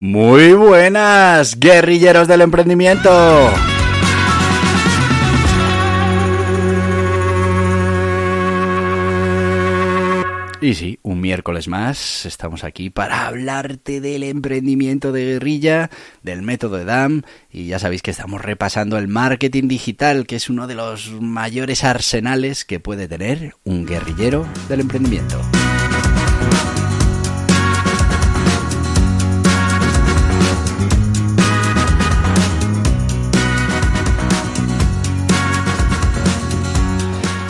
Muy buenas, guerrilleros del emprendimiento. Y sí, un miércoles más estamos aquí para hablarte del emprendimiento de guerrilla, del método de DAM y ya sabéis que estamos repasando el marketing digital, que es uno de los mayores arsenales que puede tener un guerrillero del emprendimiento.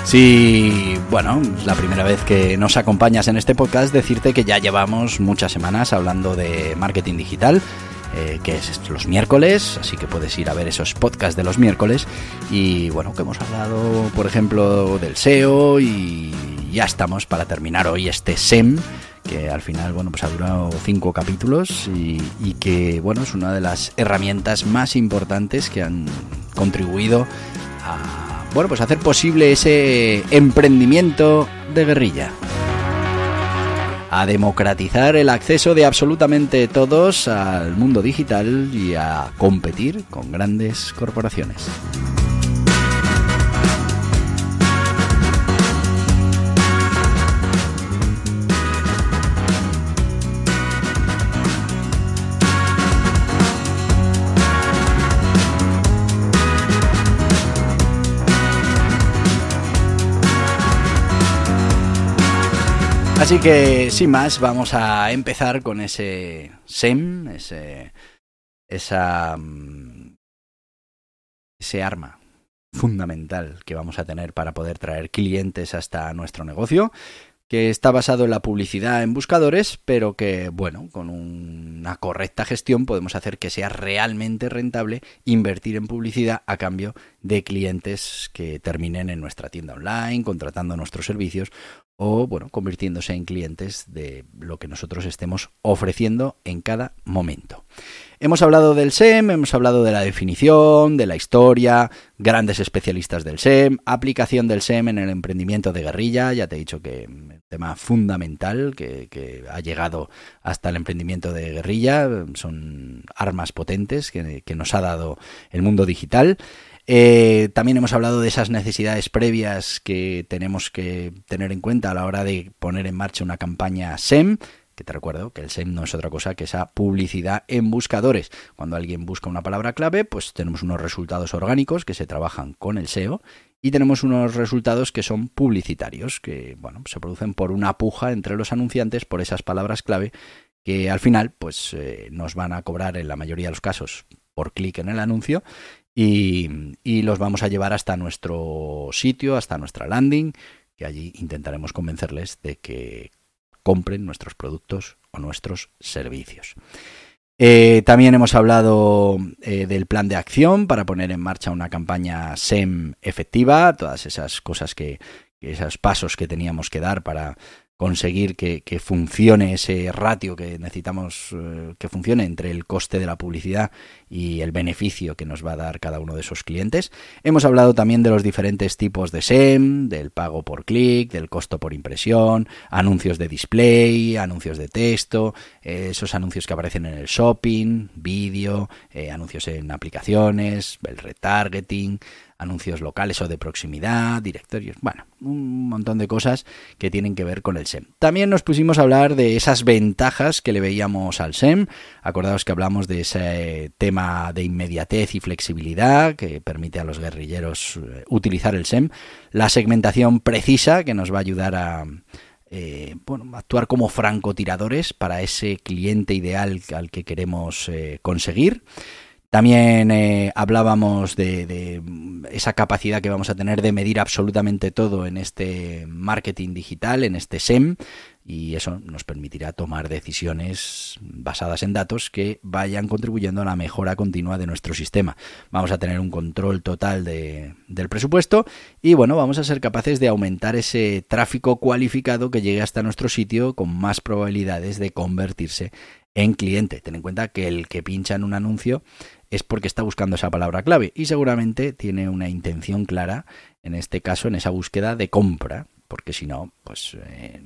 Sí, bueno, la primera vez que nos acompañas en este podcast, decirte que ya llevamos muchas semanas hablando de marketing digital. Eh, que es los miércoles, así que puedes ir a ver esos podcasts de los miércoles. Y bueno, que hemos hablado, por ejemplo, del SEO y ya estamos para terminar hoy este SEM, que al final, bueno, pues ha durado cinco capítulos y, y que, bueno, es una de las herramientas más importantes que han contribuido a bueno, pues hacer posible ese emprendimiento de guerrilla. A democratizar el acceso de absolutamente todos al mundo digital y a competir con grandes corporaciones. Así que, sin más, vamos a empezar con ese SEM, ese, esa, mm, ese arma fundamental que vamos a tener para poder traer clientes hasta nuestro negocio, que está basado en la publicidad en buscadores, pero que, bueno, con una correcta gestión podemos hacer que sea realmente rentable invertir en publicidad a cambio de clientes que terminen en nuestra tienda online, contratando nuestros servicios o bueno, convirtiéndose en clientes de lo que nosotros estemos ofreciendo en cada momento. Hemos hablado del SEM, hemos hablado de la definición, de la historia, grandes especialistas del SEM, aplicación del SEM en el emprendimiento de guerrilla, ya te he dicho que un tema fundamental que, ha llegado hasta el emprendimiento de guerrilla, son armas potentes que nos ha dado el mundo digital. Eh, también hemos hablado de esas necesidades previas que tenemos que tener en cuenta a la hora de poner en marcha una campaña SEM, que te recuerdo que el SEM no es otra cosa que esa publicidad en buscadores. Cuando alguien busca una palabra clave, pues tenemos unos resultados orgánicos que se trabajan con el SEO y tenemos unos resultados que son publicitarios, que bueno, se producen por una puja entre los anunciantes por esas palabras clave que al final pues eh, nos van a cobrar en la mayoría de los casos por clic en el anuncio y, los vamos a llevar hasta nuestro sitio, hasta nuestra landing, que allí intentaremos convencerles de que compren nuestros productos o nuestros servicios. Eh, también hemos hablado eh, del plan de acción para poner en marcha una campaña SEM efectiva, todas esas cosas que, esos pasos que teníamos que dar para conseguir que, funcione ese ratio que necesitamos eh, que funcione entre el coste de la publicidad y el beneficio que nos va a dar cada uno de esos clientes. Hemos hablado también de los diferentes tipos de SEM, del pago por clic, del costo por impresión, anuncios de display, anuncios de texto, eh, esos anuncios que aparecen en el shopping, vídeo, eh, anuncios en aplicaciones, el retargeting, anuncios locales o de proximidad, directorios, bueno, un montón de cosas que tienen que ver con el SEM. También nos pusimos a hablar de esas ventajas que le veíamos al SEM. Acordaos que hablamos de ese tema de inmediatez y flexibilidad que permite a los guerrilleros eh, utilizar el SEM. La segmentación precisa que nos va a ayudar a... Eh, bueno, actuar como francotiradores para ese cliente ideal al que queremos eh, conseguir. También eh, hablábamos de, esa capacidad que vamos a tener de medir absolutamente todo en este marketing digital, en este SEM, y eso nos permitirá tomar decisiones basadas en datos que vayan contribuyendo a la mejora continua de nuestro sistema. Vamos a tener un control total de, del presupuesto y bueno, vamos a ser capaces de aumentar ese tráfico cualificado que llegue hasta nuestro sitio con más probabilidades de convertirse en cliente. Ten en cuenta que el que pincha en un anuncio es porque está buscando esa palabra clave y seguramente tiene una intención clara, en este caso, en esa búsqueda de compra, porque si no, pues eh,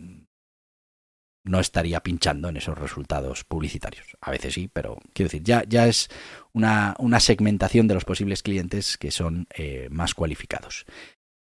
no estaría pinchando en esos resultados publicitarios. A veces sí, pero quiero decir, ya, ya es una, una segmentación de los posibles clientes que son eh, más cualificados.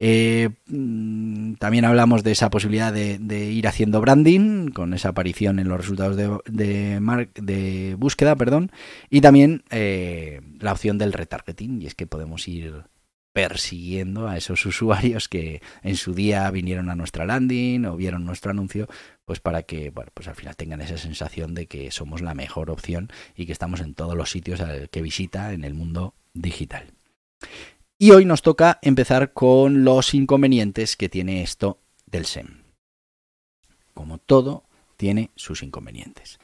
Eh, mm, también hablamos de esa posibilidad de, ir haciendo branding con esa aparición en los resultados de, búsqueda, perdón, y también eh, la opción del retargeting, y es que podemos ir persiguiendo a esos usuarios que en su día vinieron a nuestra landing o vieron nuestro anuncio, pues para que, bueno, pues al final tengan esa sensación de que somos la mejor opción y que estamos en todos los sitios que visita en el mundo digital. Y hoy nos toca empezar con los inconvenientes que tiene esto del SEM. Como todo, tiene sus inconvenientes.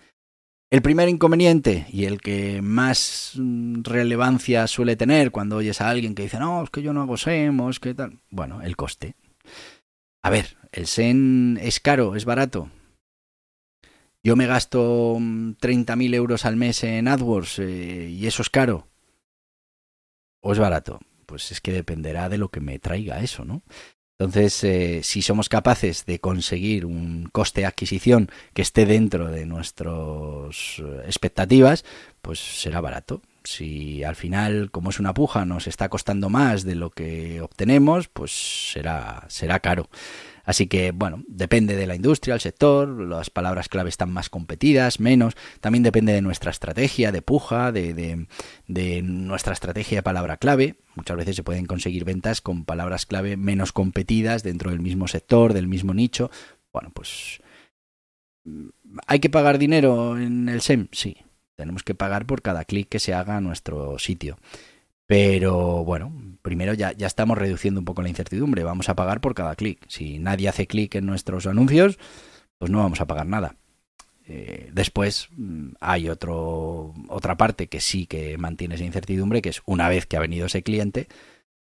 El primer inconveniente y el que más mm, relevancia suele tener cuando oyes a alguien que dice, no, es que yo no hago SEM, es que tal. Bueno, el coste. A ver, ¿el SEM es caro, es barato? Yo me gasto 30.000 mm, euros al mes en AdWords eh, y eso es caro. ¿O es barato? Pues es que dependerá de lo que me traiga eso, ¿no? Entonces, eh, si somos capaces de conseguir un coste de adquisición que esté dentro de nuestras eh, expectativas, pues será barato. Si al final, como es una puja, nos está costando más de lo que obtenemos, pues será, será caro. Así que, bueno, depende de la industria, el sector, las palabras clave están más competidas, menos. También depende de nuestra estrategia de puja, de, de, nuestra estrategia de palabra clave. Muchas veces se pueden conseguir ventas con palabras clave menos competidas dentro del mismo sector, del mismo nicho. Bueno, pues... ¿Hay que pagar dinero en el SEM? Sí. Tenemos que pagar por cada clic que se haga a nuestro sitio. Pero bueno, primero ya, ya estamos reduciendo un poco la incertidumbre. Vamos a pagar por cada clic. Si nadie hace clic en nuestros anuncios, pues no vamos a pagar nada. Eh, después mm, hay otro, otra parte que sí que mantiene esa incertidumbre, que es una vez que ha venido ese cliente,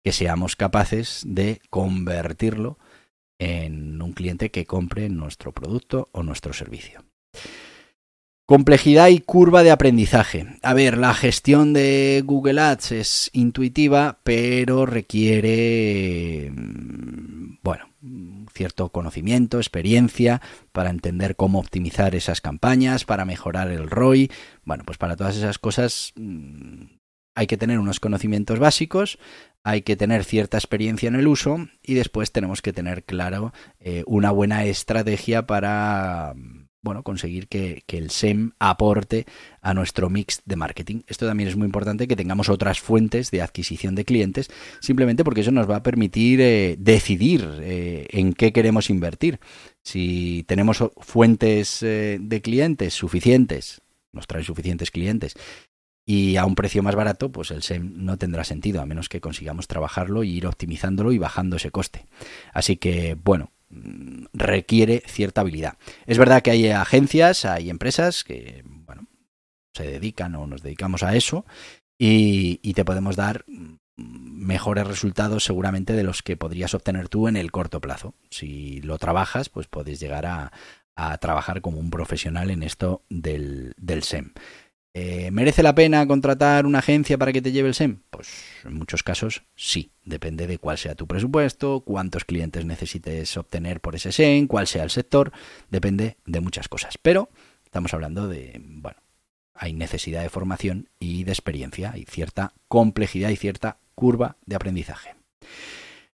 que seamos capaces de convertirlo en un cliente que compre nuestro producto o nuestro servicio. Complejidad y curva de aprendizaje. A ver, la gestión de Google Ads es intuitiva, pero requiere, mm, bueno, cierto conocimiento, experiencia para entender cómo optimizar esas campañas, para mejorar el ROI. Bueno, pues para todas esas cosas mm, hay que tener unos conocimientos básicos, hay que tener cierta experiencia en el uso y después tenemos que tener claro eh, una buena estrategia para bueno, conseguir que, el SEM aporte a nuestro mix de marketing. Esto también es muy importante que tengamos otras fuentes de adquisición de clientes, simplemente porque eso nos va a permitir eh, decidir eh, en qué queremos invertir. Si tenemos fuentes eh, de clientes suficientes, nos traen suficientes clientes y a un precio más barato, pues el SEM no tendrá sentido, a menos que consigamos trabajarlo y ir optimizándolo y bajando ese coste. Así que, bueno, requiere cierta habilidad. Es verdad que hay agencias, hay empresas que, bueno, se dedican o nos dedicamos a eso y, te podemos dar mejores resultados seguramente de los que podrías obtener tú en el corto plazo. Si lo trabajas, pues puedes llegar a, a trabajar como un profesional en esto del, del SEM. Eh, ¿Merece la pena contratar una agencia para que te lleve el SEM? Pues en muchos casos sí, depende de cuál sea tu presupuesto, cuántos clientes necesites obtener por ese SEM, cuál sea el sector, depende de muchas cosas. Pero estamos hablando de, bueno, hay necesidad de formación y de experiencia, hay cierta complejidad y cierta curva de aprendizaje.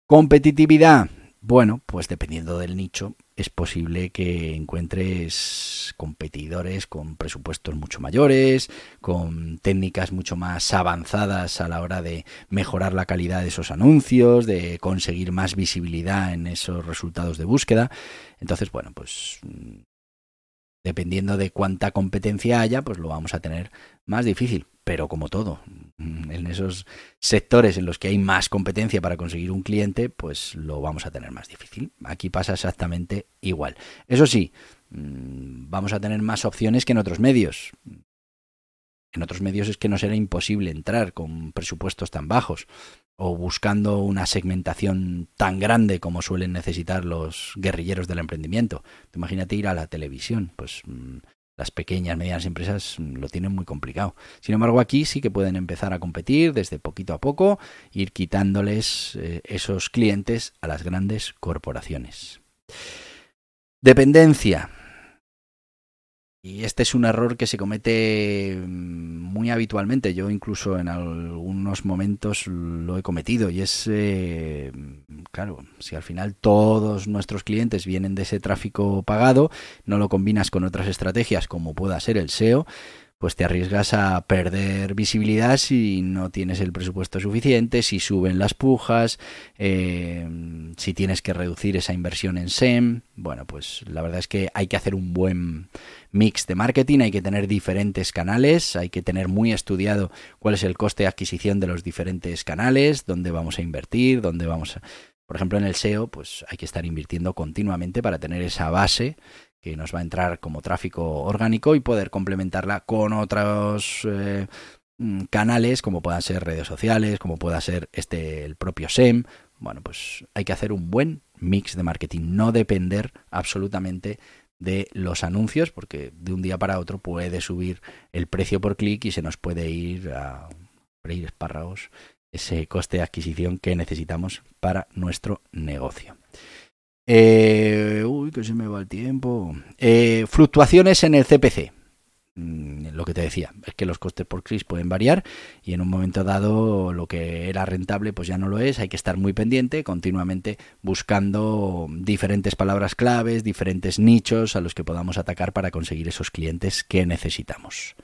Competitividad, bueno, pues dependiendo del nicho, es posible que encuentres competidores con presupuestos mucho mayores, con técnicas mucho más avanzadas a la hora de mejorar la calidad de esos anuncios, de conseguir más visibilidad en esos resultados de búsqueda. Entonces, bueno, pues dependiendo de cuánta competencia haya, pues lo vamos a tener más difícil pero como todo, en esos sectores en los que hay más competencia para conseguir un cliente, pues lo vamos a tener más difícil. Aquí pasa exactamente igual. Eso sí, mm, vamos a tener más opciones que en otros medios. En otros medios es que no será imposible entrar con presupuestos tan bajos o buscando una segmentación tan grande como suelen necesitar los guerrilleros del emprendimiento. Imagínate ir a la televisión, pues mm, las pequeñas, medianas empresas lo tienen muy complicado. Sin embargo, aquí sí que pueden empezar a competir desde poquito a poco, ir quitándoles eh, esos clientes a las grandes corporaciones. Dependencia. Y este es un error que se comete mm, muy habitualmente. Yo incluso en algunos momentos lo he cometido. Y es, eh, claro, si al final todos nuestros clientes vienen de ese tráfico pagado, no lo combinas con otras estrategias como pueda ser el SEO, pues te arriesgas a perder visibilidad si no tienes el presupuesto suficiente, si suben las pujas, eh, si tienes que reducir esa inversión en SEM. Bueno, pues la verdad es que hay que hacer un buen mix de marketing, hay que tener diferentes canales, hay que tener muy estudiado cuál es el coste de adquisición de los diferentes canales, dónde vamos a invertir, dónde vamos a... Por ejemplo, en el SEO, pues hay que estar invirtiendo continuamente para tener esa base que nos va a entrar como tráfico orgánico y poder complementarla con otros eh, mm, canales como puedan ser redes sociales, como pueda ser este el propio SEM. Bueno, pues hay que hacer un buen mix de marketing, no depender absolutamente de los anuncios, porque de un día para otro puede subir el precio por clic y se nos puede ir a freír espárragos ese coste de adquisición que necesitamos para nuestro negocio. Eh, uy, que se me va el tiempo. Eh, fluctuaciones en el CPC. Mm, lo que te decía, es que los costes por clic pueden variar y en un momento dado lo que era rentable pues ya no lo es, hay que estar muy pendiente, continuamente buscando diferentes palabras claves, diferentes nichos a los que podamos atacar para conseguir esos clientes que necesitamos.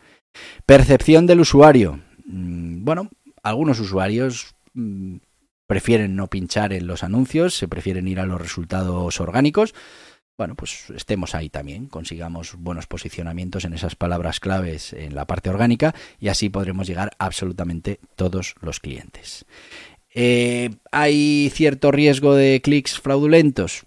Percepción del usuario. Mm, bueno, algunos usuarios mm, prefieren no pinchar en los anuncios, se prefieren ir a los resultados orgánicos. Bueno, pues estemos ahí también, consigamos buenos posicionamientos en esas palabras claves en la parte orgánica y así podremos llegar a absolutamente todos los clientes. Eh, ¿Hay cierto riesgo de clics fraudulentos?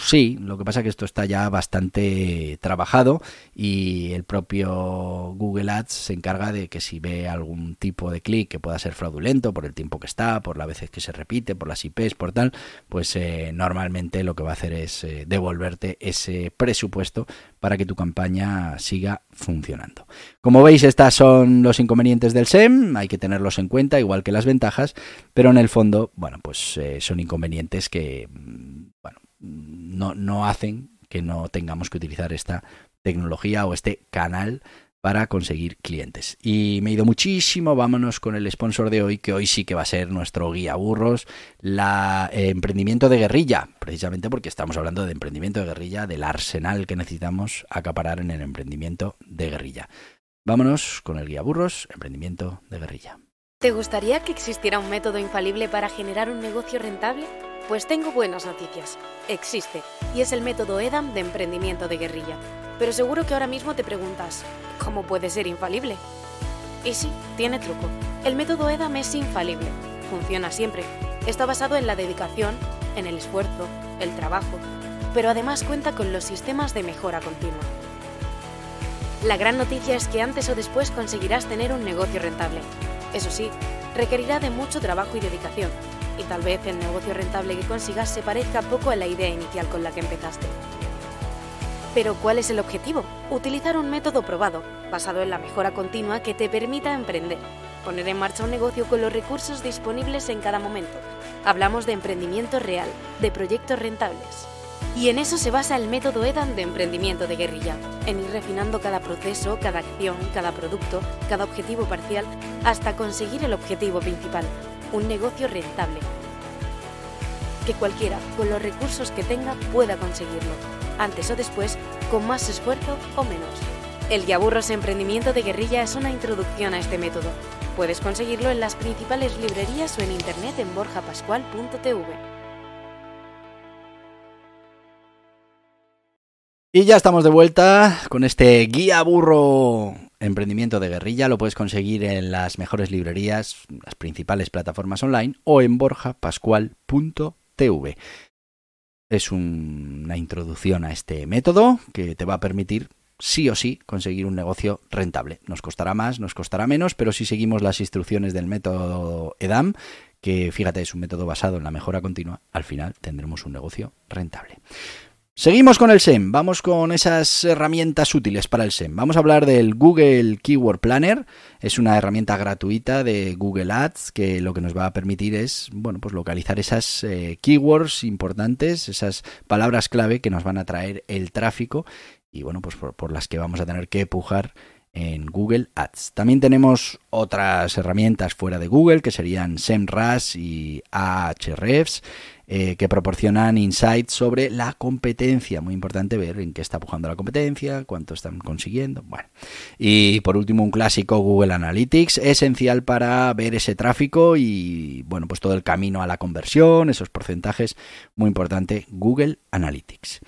Sí, lo que pasa es que esto está ya bastante trabajado y el propio Google Ads se encarga de que si ve algún tipo de clic que pueda ser fraudulento por el tiempo que está, por las veces que se repite, por las IPs, por tal, pues eh, normalmente lo que va a hacer es eh, devolverte ese presupuesto para que tu campaña siga funcionando. Como veis, estos son los inconvenientes del SEM, hay que tenerlos en cuenta, igual que las ventajas, pero en el fondo, bueno, pues eh, son inconvenientes que, mm, bueno, no, no hacen que no tengamos que utilizar esta tecnología o este canal para conseguir clientes. Y me he ido muchísimo, vámonos con el sponsor de hoy, que hoy sí que va a ser nuestro guía burros, la eh, emprendimiento de guerrilla, precisamente porque estamos hablando de emprendimiento de guerrilla, del arsenal que necesitamos acaparar en el emprendimiento de guerrilla. Vámonos con el guía burros, emprendimiento de guerrilla. ¿Te gustaría que existiera un método infalible para generar un negocio rentable? Pues tengo buenas noticias. Existe, y es el método EDAM de emprendimiento de guerrilla. Pero seguro que ahora mismo te preguntas, ¿cómo puede ser infalible? Y sí, tiene truco. El método EDAM es infalible. Funciona siempre. Está basado en la dedicación, en el esfuerzo, el trabajo, pero además cuenta con los sistemas de mejora continua. La gran noticia es que antes o después conseguirás tener un negocio rentable. Eso sí, requerirá de mucho trabajo y dedicación, y tal vez el negocio rentable que consigas se parezca poco a la idea inicial con la que empezaste. Pero ¿cuál es el objetivo? Utilizar un método probado, basado en la mejora continua que te permita emprender, poner en marcha un negocio con los recursos disponibles en cada momento. Hablamos de emprendimiento real, de proyectos rentables. Y en eso se basa el método EDAN de emprendimiento de guerrilla, en ir refinando cada proceso, cada acción, cada producto, cada objetivo parcial, hasta conseguir el objetivo principal, un negocio rentable. Que cualquiera, con los recursos que tenga, pueda conseguirlo antes o después, con más esfuerzo o menos. El Yaburros Emprendimiento de Guerrilla es una introducción a este método. Puedes conseguirlo en las principales librerías o en internet en borjapascual.tv. Y ya estamos de vuelta con este guía burro emprendimiento de guerrilla. Lo puedes conseguir en las mejores librerías, las principales plataformas online o en borjapascual.tv. es una introducción a este método que te va a permitir sí o sí conseguir un negocio rentable. Nos costará más, nos costará menos, pero si seguimos las instrucciones del método EDAM, que fíjate es un método basado en la mejora continua, al final tendremos un negocio rentable. Seguimos con el SEM, vamos con esas herramientas útiles para el SEM. Vamos a hablar del Google Keyword Planner, es una herramienta gratuita de Google Ads que lo que nos va a permitir es, bueno, pues localizar esas eh, keywords importantes, esas palabras clave que nos van a traer el tráfico y bueno, pues por, las que vamos a tener que pujar en Google Ads. También tenemos otras herramientas fuera de Google que serían SEMrush y Ahrefs eh, que proporcionan insights sobre la competencia. Muy importante ver en qué está pujando la competencia, cuánto están consiguiendo. Bueno. Y por último, un clásico Google Analytics, esencial para ver ese tráfico y bueno, pues todo el camino a la conversión, esos porcentajes. Muy importante, Google Analytics.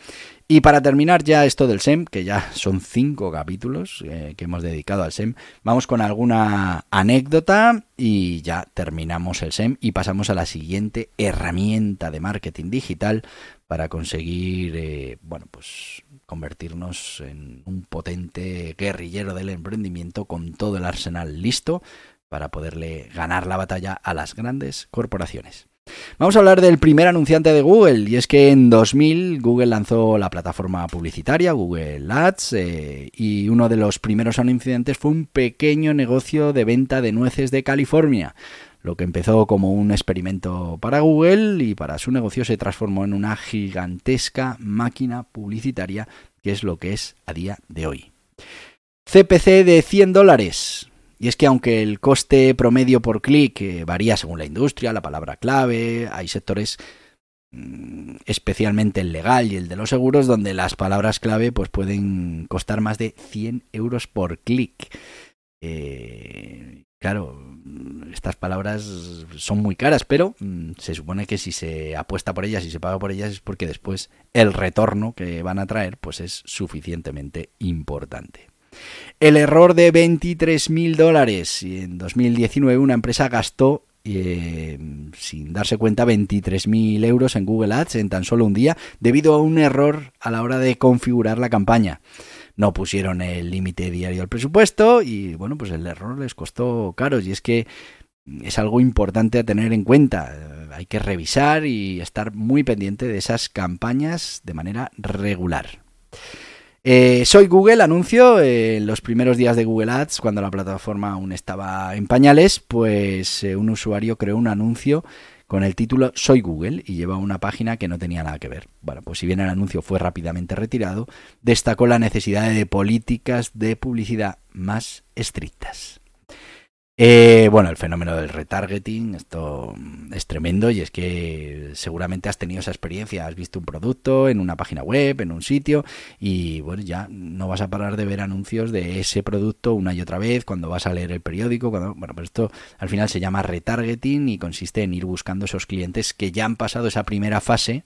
Y para terminar ya esto del SEM, que ya son cinco capítulos eh, que hemos dedicado al SEM, vamos con alguna anécdota y ya terminamos el SEM y pasamos a la siguiente herramienta de marketing digital para conseguir, eh, bueno, pues convertirnos en un potente guerrillero del emprendimiento con todo el arsenal listo para poderle ganar la batalla a las grandes corporaciones. Vamos a hablar del primer anunciante de Google y es que en 2000 Google lanzó la plataforma publicitaria Google Ads eh, y uno de los primeros anunciantes fue un pequeño negocio de venta de nueces de California. Lo que empezó como un experimento para Google y para su negocio se transformó en una gigantesca máquina publicitaria que es lo que es a día de hoy. CPC de 100 dólares. Y es que aunque el coste promedio por clic eh, varía según la industria, la palabra clave, hay sectores mm, especialmente el legal y el de los seguros, donde las palabras clave pues, pueden costar más de 100 euros por clic. Eh, claro, estas palabras son muy caras, pero mm, se supone que si se apuesta por ellas y se paga por ellas es porque después el retorno que van a traer pues es suficientemente importante. El error de 23.000 dólares. En 2019 una empresa gastó eh, sin darse cuenta 23.000 euros en Google Ads en tan solo un día debido a un error a la hora de configurar la campaña. No pusieron el límite diario al presupuesto y bueno, pues el error les costó caro y es que es algo importante a tener en cuenta. Hay que revisar y estar muy pendiente de esas campañas de manera regular. Eh, soy Google, anuncio, en los primeros días de Google Ads, cuando la plataforma aún estaba en pañales, pues eh, un usuario creó un anuncio con el título Soy Google y llevaba una página que no tenía nada que ver. Bueno, pues si bien el anuncio fue rápidamente retirado, destacó la necesidad de políticas de publicidad más estrictas. Eh, bueno, el fenómeno del retargeting, esto es tremendo y es que seguramente has tenido esa experiencia, has visto un producto en una página web, en un sitio y bueno, ya no vas a parar de ver anuncios de ese producto una y otra vez cuando vas a leer el periódico, cuando, bueno, pues esto al final se llama retargeting y consiste en ir buscando esos clientes que ya han pasado esa primera fase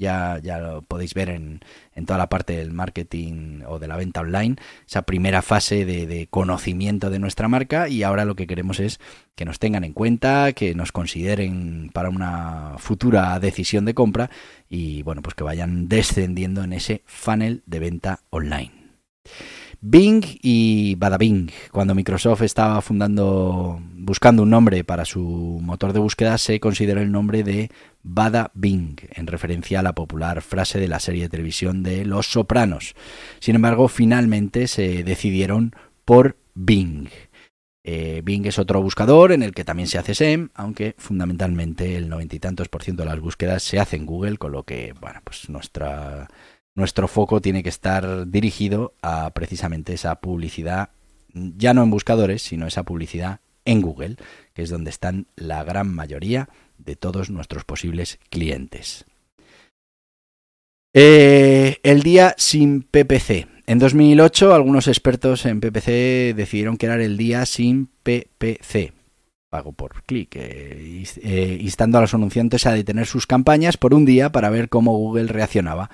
ya, ya lo podéis ver en, en, toda la parte del marketing o de la venta online, esa primera fase de, de, conocimiento de nuestra marca y ahora lo que queremos es que nos tengan en cuenta, que nos consideren para una futura decisión de compra y bueno, pues que vayan descendiendo en ese funnel de venta online. Bing y Badabing. Cuando Microsoft estaba fundando, buscando un nombre para su motor de búsqueda, se consideró el nombre de Badabing, en referencia a la popular frase de la serie de televisión de Los Sopranos. Sin embargo, finalmente se decidieron por Bing. Eh, Bing es otro buscador en el que también se hace SEM, aunque fundamentalmente el noventa y tantos por ciento de las búsquedas se hace en Google, con lo que, bueno, pues nuestra nuestro foco tiene que estar dirigido a precisamente esa publicidad, ya no en buscadores, sino esa publicidad en Google, que es donde están la gran mayoría de todos nuestros posibles clientes. Eh, el día sin PPC. En 2008, algunos expertos en PPC decidieron era el día sin PPC, pago por clic, eh, eh, instando a los anunciantes a detener sus campañas por un día para ver cómo Google reaccionaba.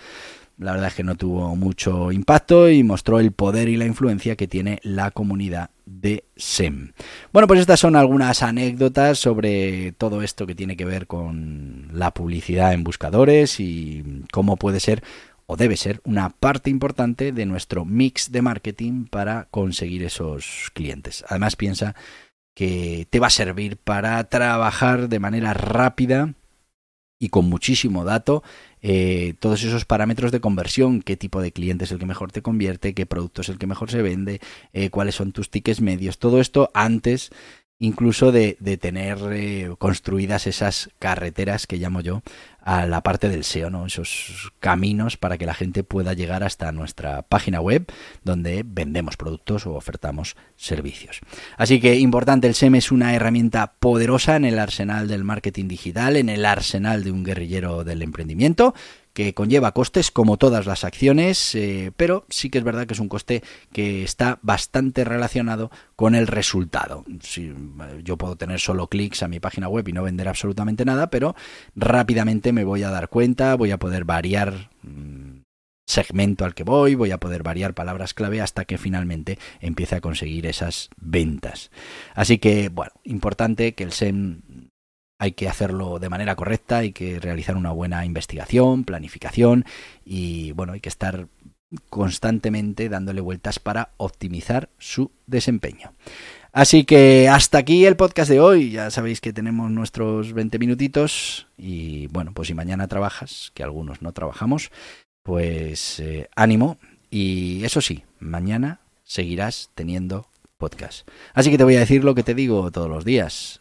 La verdad es que no tuvo mucho impacto y mostró el poder y la influencia que tiene la comunidad de SEM. Bueno, pues estas son algunas anécdotas sobre todo esto que tiene que ver con la publicidad en buscadores y cómo puede ser o debe ser una parte importante de nuestro mix de marketing para conseguir esos clientes. Además piensa que te va a servir para trabajar de manera rápida y con muchísimo dato eh, todos esos parámetros de conversión, qué tipo de cliente es el que mejor te convierte, qué producto es el que mejor se vende, eh, cuáles son tus tickets medios, todo esto antes incluso de, tener eh, construidas esas carreteras que llamo yo a la parte del SEO, ¿no? esos caminos para que la gente pueda llegar hasta nuestra página web donde vendemos productos o ofertamos servicios. Así que importante, el SEM es una herramienta poderosa en el arsenal del marketing digital, en el arsenal de un guerrillero del emprendimiento que conlleva costes como todas las acciones, eh, pero sí que es verdad que es un coste que está bastante relacionado con el resultado. Si, yo puedo tener solo clics a mi página web y no vender absolutamente nada, pero rápidamente me voy a dar cuenta, voy a poder variar mm, segmento al que voy, voy a poder variar palabras clave hasta que finalmente empiece a conseguir esas ventas. Así que, bueno, importante que el SEM hay que hacerlo de manera correcta, hay que realizar una buena investigación, planificación y bueno, hay que estar constantemente dándole vueltas para optimizar su desempeño. Así que hasta aquí el podcast de hoy. Ya sabéis que tenemos nuestros 20 minutitos y bueno, pues si mañana trabajas, que algunos no trabajamos, pues eh, ánimo y eso sí, mañana seguirás teniendo podcast. Así que te voy a decir lo que te digo todos los días.